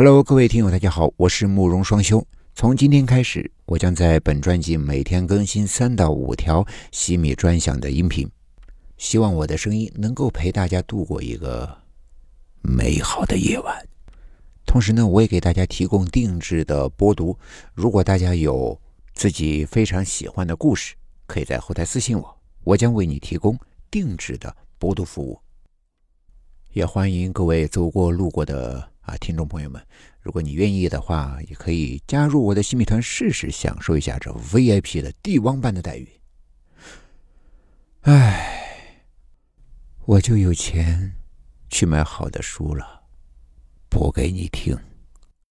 Hello，各位听友，大家好，我是慕容双修。从今天开始，我将在本专辑每天更新三到五条西米专享的音频，希望我的声音能够陪大家度过一个美好的夜晚。同时呢，我也给大家提供定制的播读。如果大家有自己非常喜欢的故事，可以在后台私信我，我将为你提供定制的播读服务。也欢迎各位走过路过的啊听众朋友们，如果你愿意的话，也可以加入我的新米团试试，享受一下这 VIP 的帝王般的待遇。唉，我就有钱去买好的书了，播给你听。